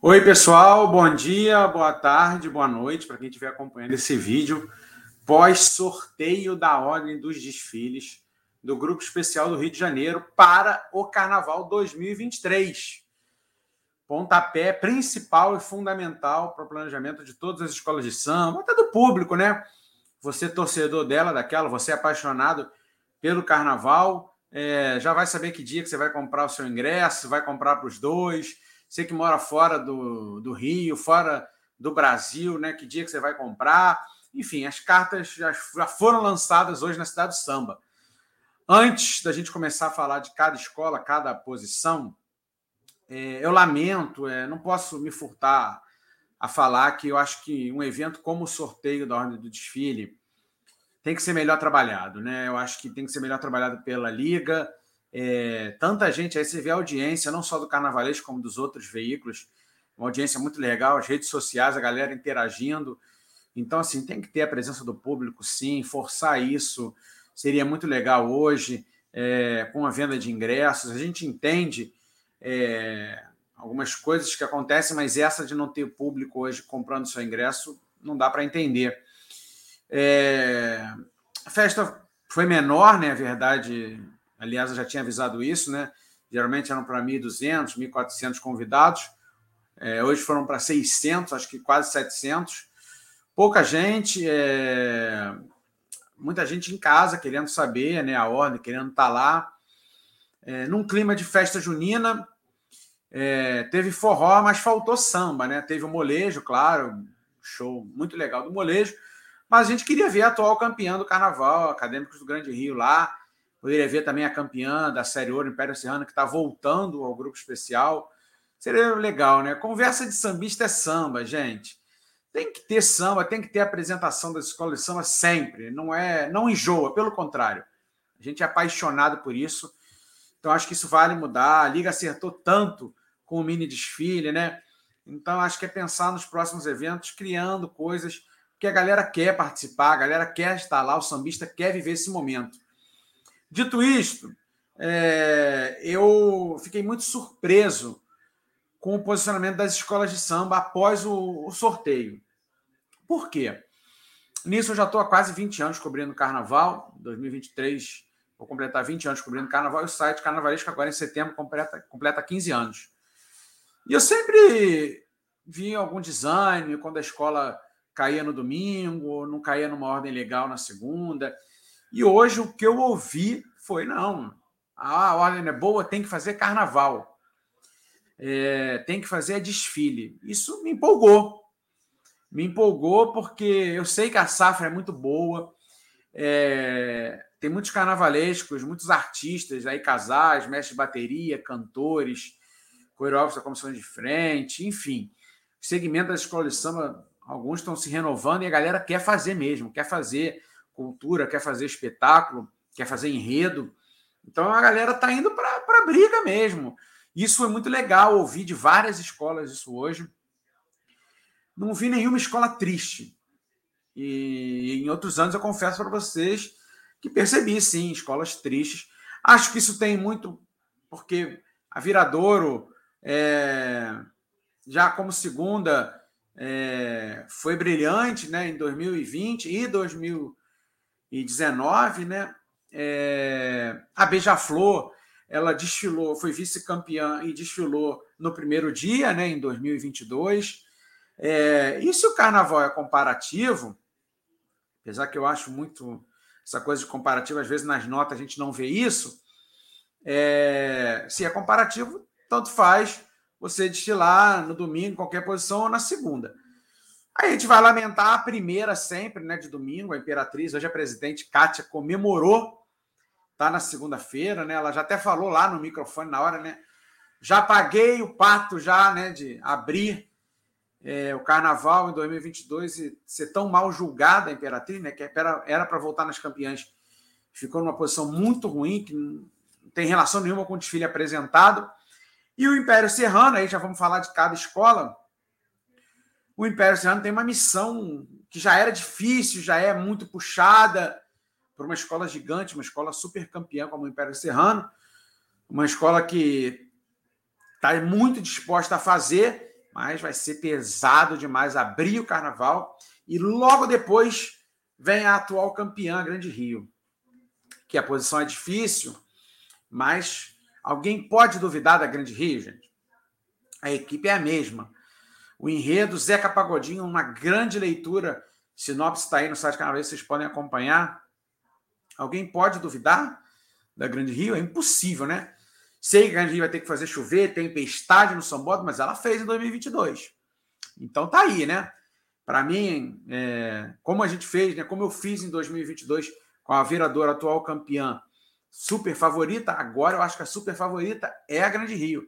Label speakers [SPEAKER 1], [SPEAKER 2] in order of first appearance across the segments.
[SPEAKER 1] Oi, pessoal, bom dia, boa tarde, boa noite para quem estiver acompanhando esse vídeo pós-sorteio da Ordem dos Desfiles do Grupo Especial do Rio de Janeiro para o Carnaval 2023. Pontapé principal e fundamental para o planejamento de todas as escolas de samba, até do público, né? Você, torcedor dela, daquela, você apaixonado pelo carnaval, é, já vai saber que dia que você vai comprar o seu ingresso, vai comprar para os dois. Você que mora fora do, do Rio, fora do Brasil, né? Que dia que você vai comprar? Enfim, as cartas já, já foram lançadas hoje na cidade do Samba. Antes da gente começar a falar de cada escola, cada posição, é, eu lamento, é, não posso me furtar a falar que eu acho que um evento como o sorteio da Ordem do Desfile tem que ser melhor trabalhado, né? Eu acho que tem que ser melhor trabalhado pela Liga. É, tanta gente, aí você vê a audiência, não só do Carnavalesco, como dos outros veículos, uma audiência muito legal, as redes sociais, a galera interagindo. Então, assim, tem que ter a presença do público, sim, forçar isso seria muito legal hoje, é, com a venda de ingressos. A gente entende é, algumas coisas que acontecem, mas essa de não ter público hoje comprando seu ingresso não dá para entender. É, a festa foi menor, né? A verdade, aliás, eu já tinha avisado isso, né? Geralmente eram para 1.200, 1.400 convidados. É, hoje foram para 600, acho que quase 700. Pouca gente. É, muita gente em casa querendo saber né, a ordem, querendo estar tá lá. É, num clima de festa junina, é, teve forró, mas faltou samba, né? Teve o molejo, claro, show muito legal do molejo, mas a gente queria ver a atual campeã do Carnaval, Acadêmicos do Grande Rio lá. Poderia ver também a campeã da Série Ouro, Império Serrano, que está voltando ao grupo especial. Seria legal, né? Conversa de sambista é samba, gente. Tem que ter samba, tem que ter apresentação da escola de samba sempre. Não é, não enjoa, pelo contrário. A gente é apaixonado por isso. Então acho que isso vale mudar. A liga acertou tanto com o mini desfile, né? Então acho que é pensar nos próximos eventos, criando coisas que a galera quer participar, a galera quer estar lá, o sambista quer viver esse momento. Dito isto, é, eu fiquei muito surpreso com o posicionamento das escolas de samba após o, o sorteio. Por quê? Nisso eu já estou há quase 20 anos cobrindo carnaval, 2023 vou completar 20 anos cobrindo carnaval, e o site Carnavalesco agora em setembro completa, completa 15 anos. E eu sempre vi algum design quando a escola caía no domingo, não caía numa ordem legal na segunda. E hoje o que eu ouvi foi: não, a ordem é boa, tem que fazer carnaval é, tem que fazer desfile. Isso me empolgou. Me empolgou porque eu sei que a safra é muito boa. É, tem muitos carnavalescos, muitos artistas aí, casais, mestres de bateria, cantores, coreógrafos da comissão de frente, enfim. Segmento da escola de samba, alguns estão se renovando e a galera quer fazer mesmo, quer fazer cultura, quer fazer espetáculo, quer fazer enredo. Então a galera está indo para a briga mesmo. Isso foi muito legal, ouvir de várias escolas isso hoje. Não vi nenhuma escola triste. E em outros anos eu confesso para vocês que percebi sim escolas tristes. Acho que isso tem muito porque a Viradouro é, já como segunda é, foi brilhante, né, em 2020 e 2019, né? É, a Beija-Flor ela desfilou, foi vice-campeã e desfilou no primeiro dia, né, em 2022. É, e se o carnaval é comparativo, apesar que eu acho muito essa coisa de comparativo, às vezes nas notas a gente não vê isso, é, se é comparativo, tanto faz você desfilar no domingo, em qualquer posição, ou na segunda. Aí a gente vai lamentar a primeira sempre, né, de domingo, a Imperatriz, hoje a presidente Kátia comemorou tá na segunda-feira, né? Ela já até falou lá no microfone na hora, né? Já paguei o pato já, né, de abrir é, o carnaval em 2022 e ser tão mal julgada a Imperatriz, né, que era para voltar nas campeãs. Ficou numa posição muito ruim, que não tem relação nenhuma com o desfile apresentado. E o Império Serrano, aí já vamos falar de cada escola. O Império Serrano tem uma missão que já era difícil, já é muito puxada, para uma escola gigante, uma escola super campeã como o Império Serrano, uma escola que está muito disposta a fazer mas vai ser pesado demais abrir o carnaval e logo depois vem a atual campeã, Grande Rio. Que a posição é difícil, mas alguém pode duvidar da Grande Rio, gente? A equipe é a mesma. O enredo, Zeca Pagodinho, uma grande leitura. Sinopse está aí no site Carnaval, vocês podem acompanhar. Alguém pode duvidar da Grande Rio? É impossível, né? Sei que a Grande Rio vai ter que fazer chover, tempestade no São Bento, mas ela fez em 2022. Então tá aí, né? Para mim, é, como a gente fez, né? Como eu fiz em 2022 com a Viradora atual campeã, super favorita, agora eu acho que a super favorita é a Grande Rio.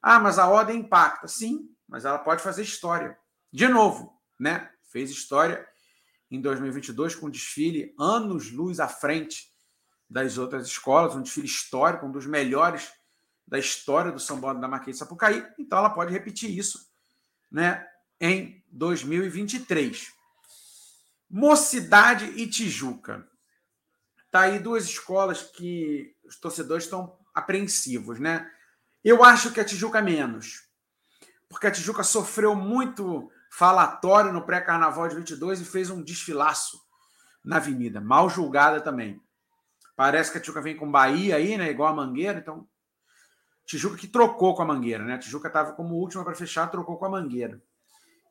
[SPEAKER 1] Ah, mas a ordem impacta. Sim, mas ela pode fazer história. De novo, né? Fez história em 2022 com um desfile anos luz à frente das outras escolas, um desfile histórico, um dos melhores da história do São Paulo da Marquês de Sapucaí. Então ela pode repetir isso, né, em 2023. Mocidade e Tijuca. Tá aí duas escolas que os torcedores estão apreensivos, né? Eu acho que a Tijuca menos. Porque a Tijuca sofreu muito falatório no pré-carnaval de 22 e fez um desfilaço na avenida, mal julgada também. Parece que a Tijuca vem com Bahia aí, né? Igual a Mangueira, então. Tijuca que trocou com a Mangueira, né? A Tijuca estava como última para fechar, trocou com a Mangueira.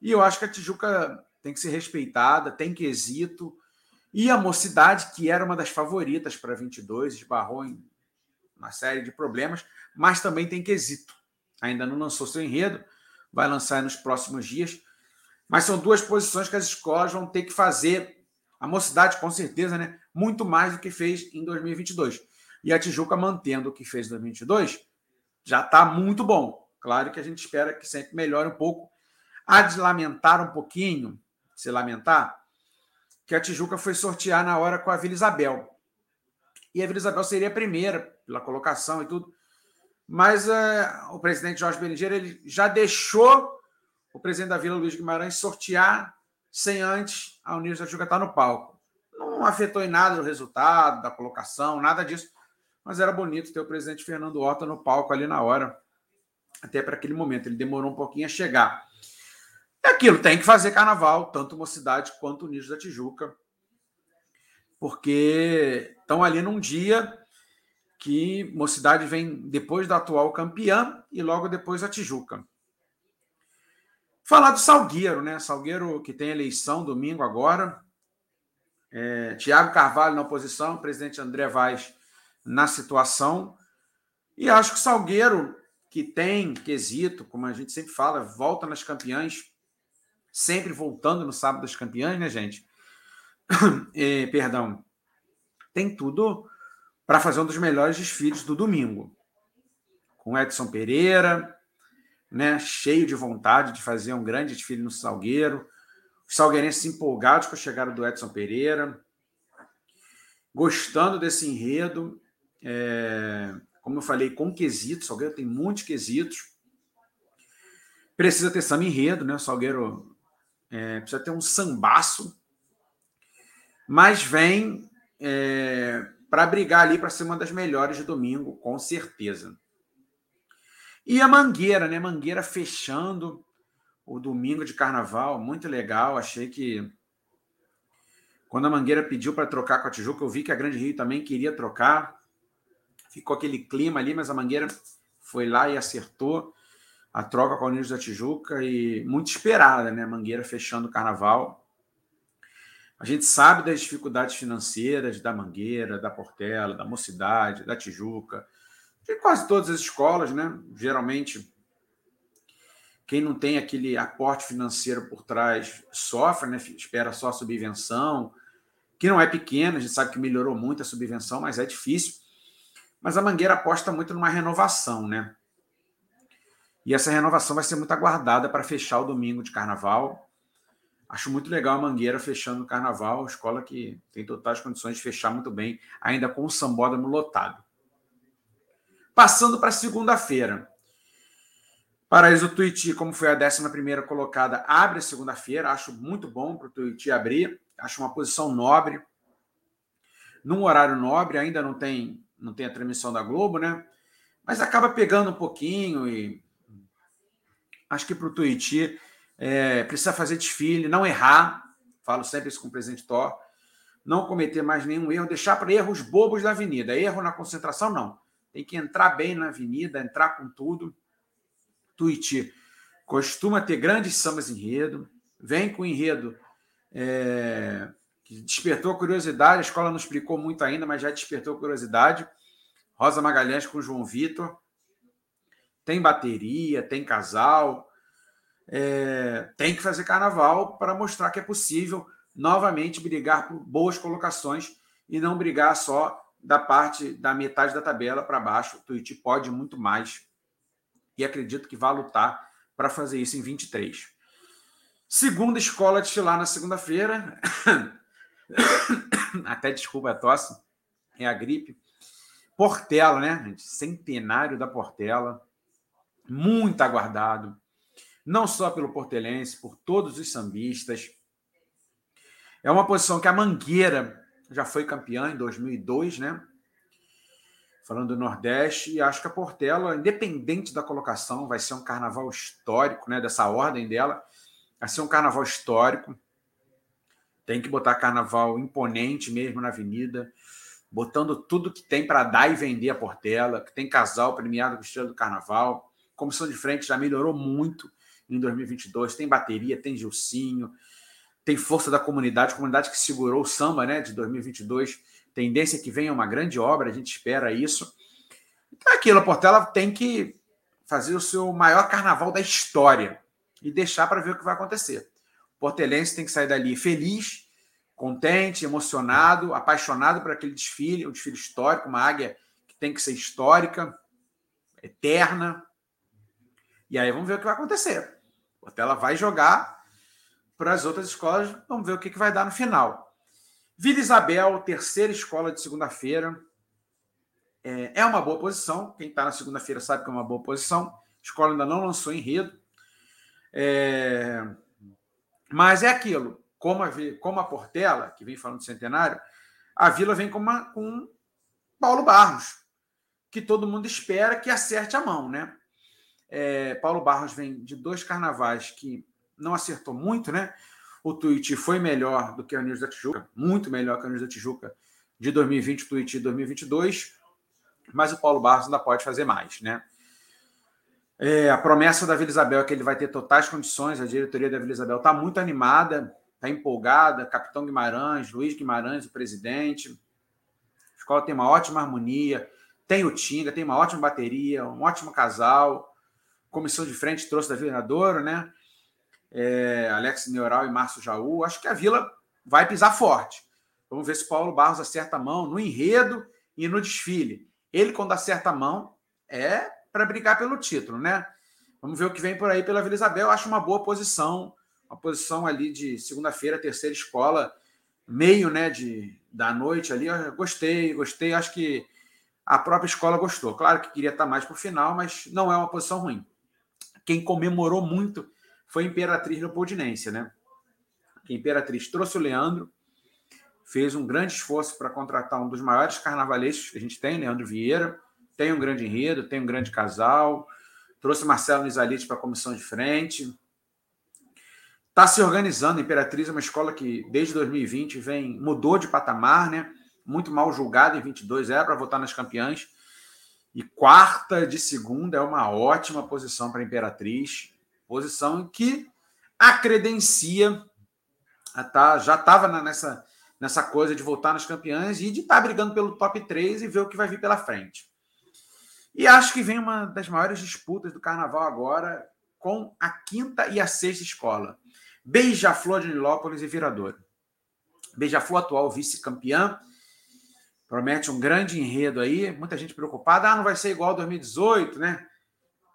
[SPEAKER 1] E eu acho que a Tijuca tem que ser respeitada, tem quesito. E a Mocidade, que era uma das favoritas para 22, esbarrou em uma série de problemas, mas também tem quesito. Ainda não lançou seu enredo, vai lançar nos próximos dias. Mas são duas posições que as escolas vão ter que fazer. A Mocidade, com certeza, né? muito mais do que fez em 2022. E a Tijuca, mantendo o que fez em 2022, já está muito bom. Claro que a gente espera que sempre melhore um pouco. Há de lamentar um pouquinho, se lamentar, que a Tijuca foi sortear na hora com a Vila Isabel. E a Vila Isabel seria a primeira, pela colocação e tudo. Mas uh, o presidente Jorge Berenguer ele já deixou o presidente da Vila, Luiz Guimarães, sortear sem antes a Unidos da Tijuca estar no palco. Não afetou em nada o resultado, da colocação, nada disso. Mas era bonito ter o presidente Fernando Horta no palco ali na hora, até para aquele momento. Ele demorou um pouquinho a chegar. É aquilo, tem que fazer carnaval, tanto Mocidade quanto Unidos da Tijuca, porque estão ali num dia que Mocidade vem depois da atual campeã e logo depois a Tijuca. Falar do Salgueiro, né? Salgueiro que tem eleição domingo agora. É, Tiago Carvalho na oposição, presidente André Vaz na situação. E acho que o Salgueiro, que tem quesito, como a gente sempre fala, volta nas campeãs, sempre voltando no sábado das campeãs, né, gente? É, perdão. Tem tudo para fazer um dos melhores desfiles do domingo. Com Edson Pereira, né, cheio de vontade de fazer um grande desfile no Salgueiro. Os salgueirenses empolgados com a chegada do Edson Pereira, gostando desse enredo. É, como eu falei, com quesitos, o Salgueiro tem muitos quesitos. Precisa ter samba enredo, né? O Salgueiro é, precisa ter um sambaço, mas vem é, para brigar ali para ser uma das melhores de domingo, com certeza. E a Mangueira, né? Mangueira fechando o domingo de carnaval, muito legal. Achei que quando a Mangueira pediu para trocar com a Tijuca, eu vi que a Grande Rio também queria trocar. Ficou aquele clima ali, mas a Mangueira foi lá e acertou a troca com a Unidos da Tijuca e muito esperada, né? Mangueira fechando o carnaval. A gente sabe das dificuldades financeiras da Mangueira, da Portela, da Mocidade, da Tijuca, de quase todas as escolas, né? Geralmente quem não tem aquele aporte financeiro por trás sofre, né? espera só a subvenção, que não é pequena, a gente sabe que melhorou muito a subvenção, mas é difícil. Mas a Mangueira aposta muito numa renovação, né? E essa renovação vai ser muito aguardada para fechar o domingo de carnaval. Acho muito legal a Mangueira fechando o carnaval, escola que tem totais condições de fechar muito bem, ainda com o sambódromo lotado. Passando para segunda-feira. Paraíso Tuiuti, como foi a 11 colocada, abre segunda-feira. Acho muito bom para o Tuiuti abrir. Acho uma posição nobre. Num horário nobre, ainda não tem, não tem a transmissão da Globo, né? Mas acaba pegando um pouquinho e Acho que para o Tuiuti é, precisa fazer desfile, não errar. Falo sempre isso com o presidente Thor. Não cometer mais nenhum erro, deixar para erros bobos da avenida. Erro na concentração, não. Tem que entrar bem na avenida, entrar com tudo. Tuiuti costuma ter grandes sambas enredo, vem com enredo é, que despertou curiosidade. A escola não explicou muito ainda, mas já despertou curiosidade. Rosa Magalhães com João Vitor. Tem bateria, tem casal. É, tem que fazer carnaval para mostrar que é possível novamente brigar por boas colocações e não brigar só da parte da metade da tabela para baixo. O Tuiuti pode muito mais e acredito que vai lutar para fazer isso em 23. Segunda escola de estilar na segunda-feira. Até desculpa a tosse, é a gripe. Portela, né? Centenário da Portela. Muito aguardado. Não só pelo portelense, por todos os sambistas. É uma posição que a Mangueira já foi campeã em 2002, né? Falando do Nordeste, e acho que a Portela, independente da colocação, vai ser um carnaval histórico, né? Dessa ordem dela, vai ser um carnaval histórico. Tem que botar carnaval imponente mesmo na avenida, botando tudo que tem para dar e vender a Portela, que tem casal premiado com estilo do carnaval. Comissão de frente já melhorou muito em 2022. Tem bateria, tem Gilcinho, tem força da comunidade, comunidade que segurou o samba né, de 2022. Tendência que venha uma grande obra, a gente espera isso. Então, é aquilo, a Portela tem que fazer o seu maior carnaval da história e deixar para ver o que vai acontecer. O portelense tem que sair dali feliz, contente, emocionado, apaixonado por aquele desfile, um desfile histórico, uma águia que tem que ser histórica, eterna. E aí vamos ver o que vai acontecer. A Portela vai jogar para as outras escolas, vamos ver o que, que vai dar no final. Vila Isabel, terceira escola de segunda-feira. É, é uma boa posição. Quem está na segunda-feira sabe que é uma boa posição. A escola ainda não lançou enredo. É... Mas é aquilo, como a, como a Portela, que vem falando do centenário, a Vila vem com, uma, com Paulo Barros, que todo mundo espera que acerte a mão, né? É, Paulo Barros vem de dois carnavais que não acertou muito, né? O tweet foi melhor do que a News da Tijuca, muito melhor que a News da Tijuca de 2020, o tweet de 2022, mas o Paulo Barros ainda pode fazer mais, né? É, a promessa da Vila Isabel é que ele vai ter totais condições. A diretoria da Vila Isabel está muito animada, está empolgada. Capitão Guimarães, Luiz Guimarães, o presidente. A escola tem uma ótima harmonia, tem o Tinga, tem uma ótima bateria, um ótimo casal. Comissão de frente trouxe da Vila né? É, Alex Neural e Márcio Jaú. Acho que a Vila vai pisar forte. Vamos ver se Paulo Barros acerta a mão no enredo e no desfile. Ele, quando acerta a mão, é para brigar pelo título, né? Vamos ver o que vem por aí pela Vila Isabel. Acho uma boa posição, uma posição ali de segunda-feira, terceira escola, meio, né, de da noite ali. Eu gostei, gostei. Acho que a própria escola gostou. Claro que queria estar mais para o final, mas não é uma posição ruim. Quem comemorou muito foi a Imperatriz Leopoldinense, né? A Imperatriz trouxe o Leandro, fez um grande esforço para contratar um dos maiores carnavalescos que a gente tem, Leandro Vieira tem um grande enredo, tem um grande casal. Trouxe Marcelo Nizalite para a comissão de frente. Está se organizando. Imperatriz é uma escola que, desde 2020, vem mudou de patamar, né? Muito mal julgada em 22, era para votar nas campeãs. E quarta de segunda é uma ótima posição para a Imperatriz. Posição que a credencia tá, já estava nessa, nessa coisa de voltar nas campeãs e de estar tá brigando pelo top 3 e ver o que vai vir pela frente. E acho que vem uma das maiores disputas do carnaval agora com a quinta e a sexta escola. Beija-Flor de Nilópolis e Viradouro. Beija-Flor, atual vice-campeã, promete um grande enredo aí. Muita gente preocupada. Ah, não vai ser igual ao 2018, né?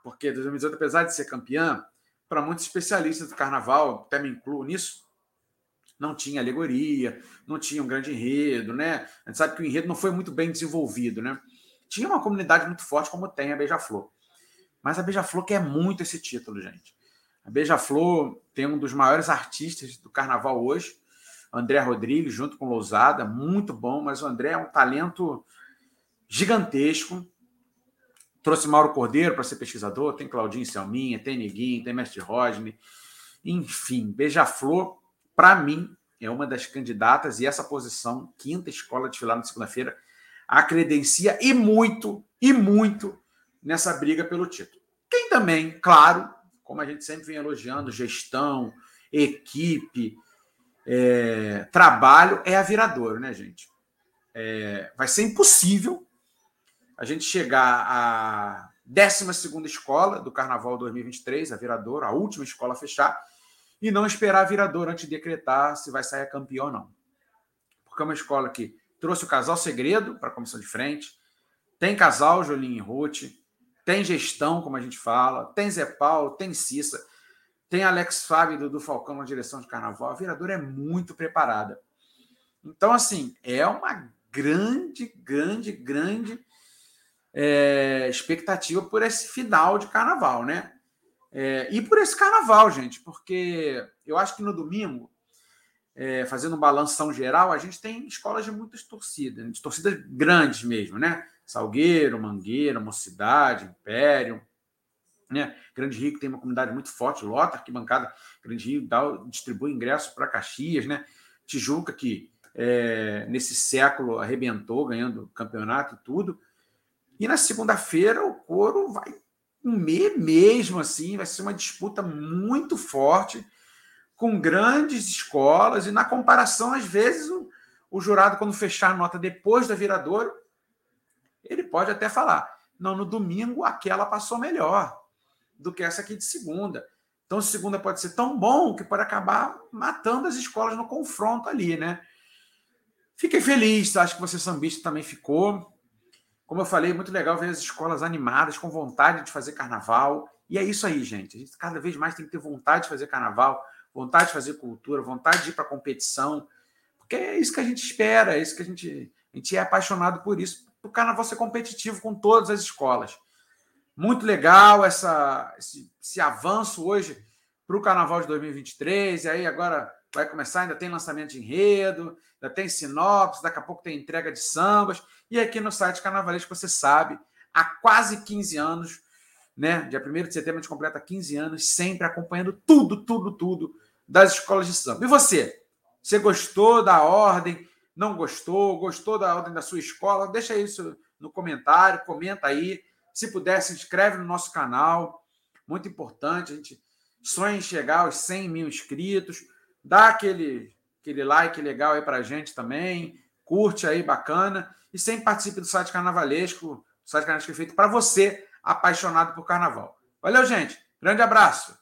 [SPEAKER 1] Porque 2018, apesar de ser campeã, para muitos especialistas do carnaval, até me incluo nisso, não tinha alegoria, não tinha um grande enredo, né? A gente sabe que o enredo não foi muito bem desenvolvido, né? tinha uma comunidade muito forte, como tem a Beija-Flor. Mas a Beija-Flor quer muito esse título, gente. A Beija-Flor tem um dos maiores artistas do carnaval hoje, André Rodrigues, junto com Lousada, muito bom, mas o André é um talento gigantesco. Trouxe Mauro Cordeiro para ser pesquisador, tem Claudinho Selminha, tem Neguinho, tem Mestre Rodney. Enfim, Beija-Flor, para mim, é uma das candidatas e essa posição, quinta escola de na segunda-feira, a credencia e muito, e muito nessa briga pelo título. Quem também, claro, como a gente sempre vem elogiando, gestão, equipe, é, trabalho, é a Viradouro, né, gente? É, vai ser impossível a gente chegar à 12 escola do Carnaval 2023, a Viradouro, a última escola a fechar, e não esperar a Viradouro antes de decretar se vai sair campeão ou não. Porque é uma escola que trouxe o casal segredo para a comissão de frente, tem casal Jolinho e Ruth, tem gestão, como a gente fala, tem Zé Paulo, tem Cissa, tem Alex Fábio do Falcão na direção de carnaval. A Viradouro é muito preparada. Então, assim, é uma grande, grande, grande é, expectativa por esse final de carnaval, né? É, e por esse carnaval, gente, porque eu acho que no domingo, é, fazendo um balanção geral, a gente tem escolas de muitas torcidas, de torcidas grandes mesmo, né? Salgueiro, Mangueira, Mocidade, Império, né? Grande Rio tem uma comunidade muito forte, lota arquibancada, Grande Rio dá, distribui ingressos para Caxias, né? Tijuca, que é, nesse século arrebentou, ganhando campeonato e tudo. E na segunda-feira o coro vai comer mesmo assim, vai ser uma disputa muito forte, com grandes escolas, e na comparação, às vezes, o, o jurado, quando fechar a nota depois da viradouro, ele pode até falar: não, no domingo aquela passou melhor do que essa aqui de segunda. Então, segunda pode ser tão bom que pode acabar matando as escolas no confronto ali, né? Fiquei feliz, acho que você sambista também ficou. Como eu falei, muito legal ver as escolas animadas, com vontade de fazer carnaval. E é isso aí, gente. A gente cada vez mais tem que ter vontade de fazer carnaval, vontade de fazer cultura, vontade de ir para competição. Porque é isso que a gente espera, é isso que a gente, a gente é apaixonado por isso. O carnaval ser competitivo com todas as escolas. Muito legal essa, esse, esse avanço hoje para o carnaval de 2023. E aí agora vai começar, ainda tem lançamento de enredo, ainda tem sinopse, daqui a pouco tem entrega de sambas. E aqui no site Carnavalesco, você sabe, há quase 15 anos, né? Dia 1 de setembro a gente completa 15 anos, sempre acompanhando tudo, tudo, tudo das escolas de samba. E você? Você gostou da ordem? Não gostou? Gostou da ordem da sua escola? Deixa isso no comentário, comenta aí. Se puder, se inscreve no nosso canal. Muito importante, a gente sonha em chegar aos 100 mil inscritos. Dá aquele, aquele like legal aí para a gente também. Curte aí, bacana. E sempre participe do site Carnavalesco. O site Carnavalesco é feito para você, apaixonado por carnaval. Valeu, gente. Grande abraço.